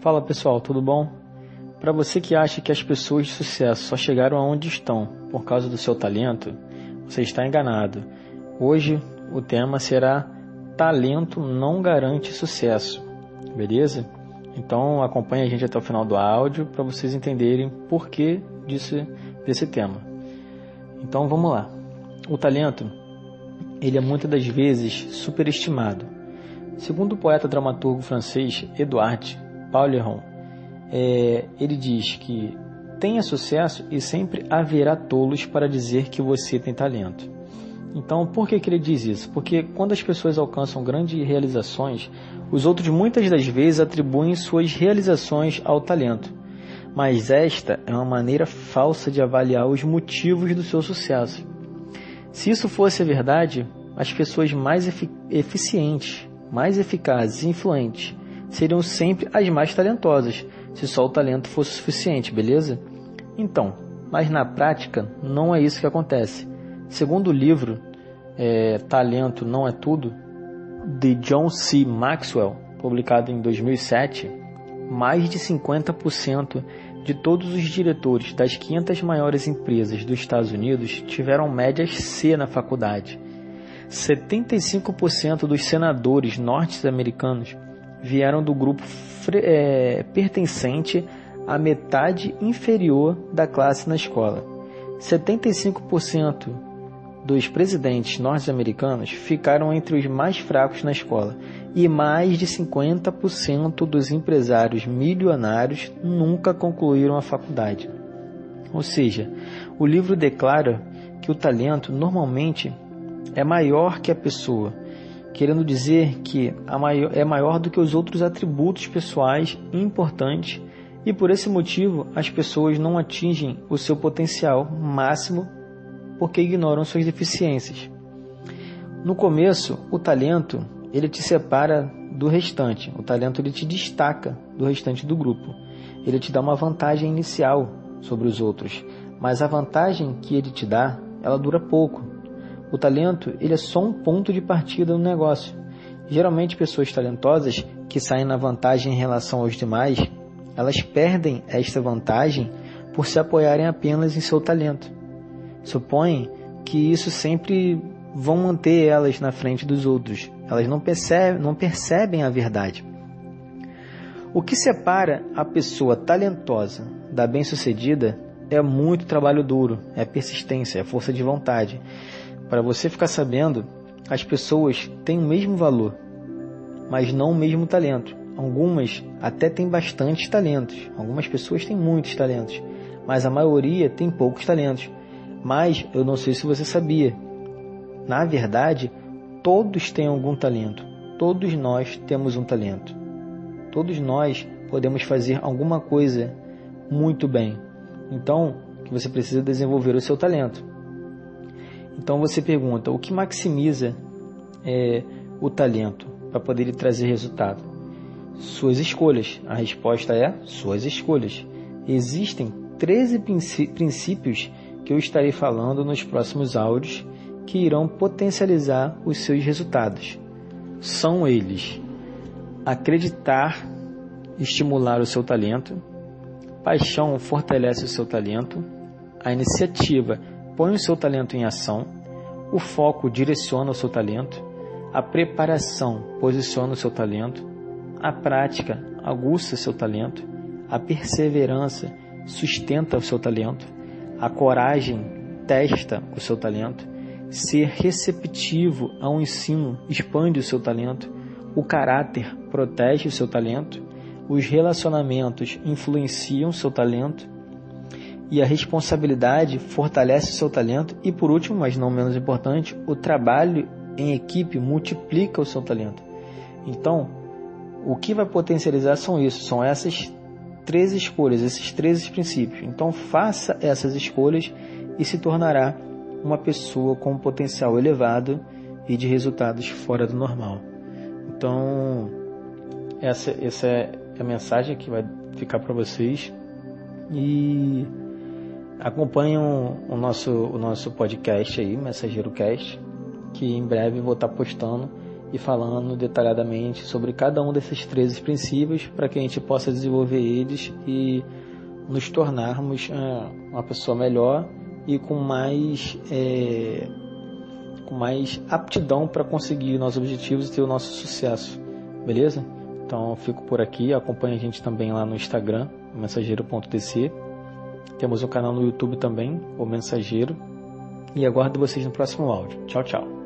Fala pessoal, tudo bom? Para você que acha que as pessoas de sucesso só chegaram aonde estão por causa do seu talento, você está enganado. Hoje o tema será Talento não garante sucesso, beleza? Então acompanhe a gente até o final do áudio para vocês entenderem por que disso, desse tema. Então vamos lá. O talento, ele é muitas das vezes superestimado. Segundo o poeta dramaturgo francês Edouard Pauleron, é, ele diz que tenha sucesso e sempre haverá tolos para dizer que você tem talento. Então, por que, que ele diz isso? Porque quando as pessoas alcançam grandes realizações, os outros muitas das vezes atribuem suas realizações ao talento. Mas esta é uma maneira falsa de avaliar os motivos do seu sucesso. Se isso fosse a verdade, as pessoas mais efic eficientes, mais eficazes e influentes seriam sempre as mais talentosas, se só o talento fosse suficiente, beleza? Então, mas na prática não é isso que acontece. Segundo o livro é, Talento Não é Tudo, de John C. Maxwell, publicado em 2007, mais de 50% de todos os diretores das 500 maiores empresas dos Estados Unidos tiveram médias C na faculdade. 75% dos senadores norte-americanos vieram do grupo é, pertencente à metade inferior da classe na escola. 75% dos presidentes norte-americanos ficaram entre os mais fracos na escola e mais de 50% dos empresários milionários nunca concluíram a faculdade. Ou seja, o livro declara que o talento normalmente é maior que a pessoa querendo dizer que é maior do que os outros atributos pessoais importantes e por esse motivo as pessoas não atingem o seu potencial máximo porque ignoram suas deficiências. No começo, o talento ele te separa do restante. O talento ele te destaca do restante do grupo. Ele te dá uma vantagem inicial sobre os outros, mas a vantagem que ele te dá, ela dura pouco. O talento ele é só um ponto de partida no negócio. Geralmente pessoas talentosas que saem na vantagem em relação aos demais, elas perdem esta vantagem por se apoiarem apenas em seu talento. Supõem que isso sempre vão manter elas na frente dos outros. Elas não percebem, não percebem a verdade. O que separa a pessoa talentosa da bem-sucedida é muito trabalho duro, é persistência, é força de vontade. Para você ficar sabendo, as pessoas têm o mesmo valor, mas não o mesmo talento. Algumas até têm bastantes talentos, algumas pessoas têm muitos talentos, mas a maioria tem poucos talentos. Mas eu não sei se você sabia. Na verdade, todos têm algum talento. Todos nós temos um talento. Todos nós podemos fazer alguma coisa muito bem. Então, que você precisa desenvolver o seu talento. Então você pergunta: o que maximiza é, o talento para poder lhe trazer resultado? Suas escolhas. A resposta é suas escolhas. Existem 13 princípios que eu estarei falando nos próximos áudios que irão potencializar os seus resultados. São eles: acreditar, estimular o seu talento, paixão fortalece o seu talento, a iniciativa põe o seu talento em ação, o foco direciona o seu talento, a preparação posiciona o seu talento, a prática aguça seu talento, a perseverança sustenta o seu talento, a coragem testa o seu talento, ser receptivo ao ensino expande o seu talento, o caráter protege o seu talento, os relacionamentos influenciam o seu talento, e a responsabilidade fortalece o seu talento e por último, mas não menos importante, o trabalho em equipe multiplica o seu talento. Então, o que vai potencializar são isso, são essas três escolhas, esses três princípios. Então, faça essas escolhas e se tornará uma pessoa com um potencial elevado e de resultados fora do normal. Então, essa, essa é a mensagem que vai ficar para vocês. E Acompanhem o nosso, o nosso podcast aí, Mensageiro Cast, que em breve vou estar postando e falando detalhadamente sobre cada um desses 13 princípios para que a gente possa desenvolver eles e nos tornarmos uh, uma pessoa melhor e com mais é, com mais aptidão para conseguir nossos objetivos e ter o nosso sucesso, beleza? Então fico por aqui, acompanhe a gente também lá no Instagram, mensageiro.tc. Temos um canal no YouTube também, o Mensageiro. E aguardo vocês no próximo áudio. Tchau, tchau.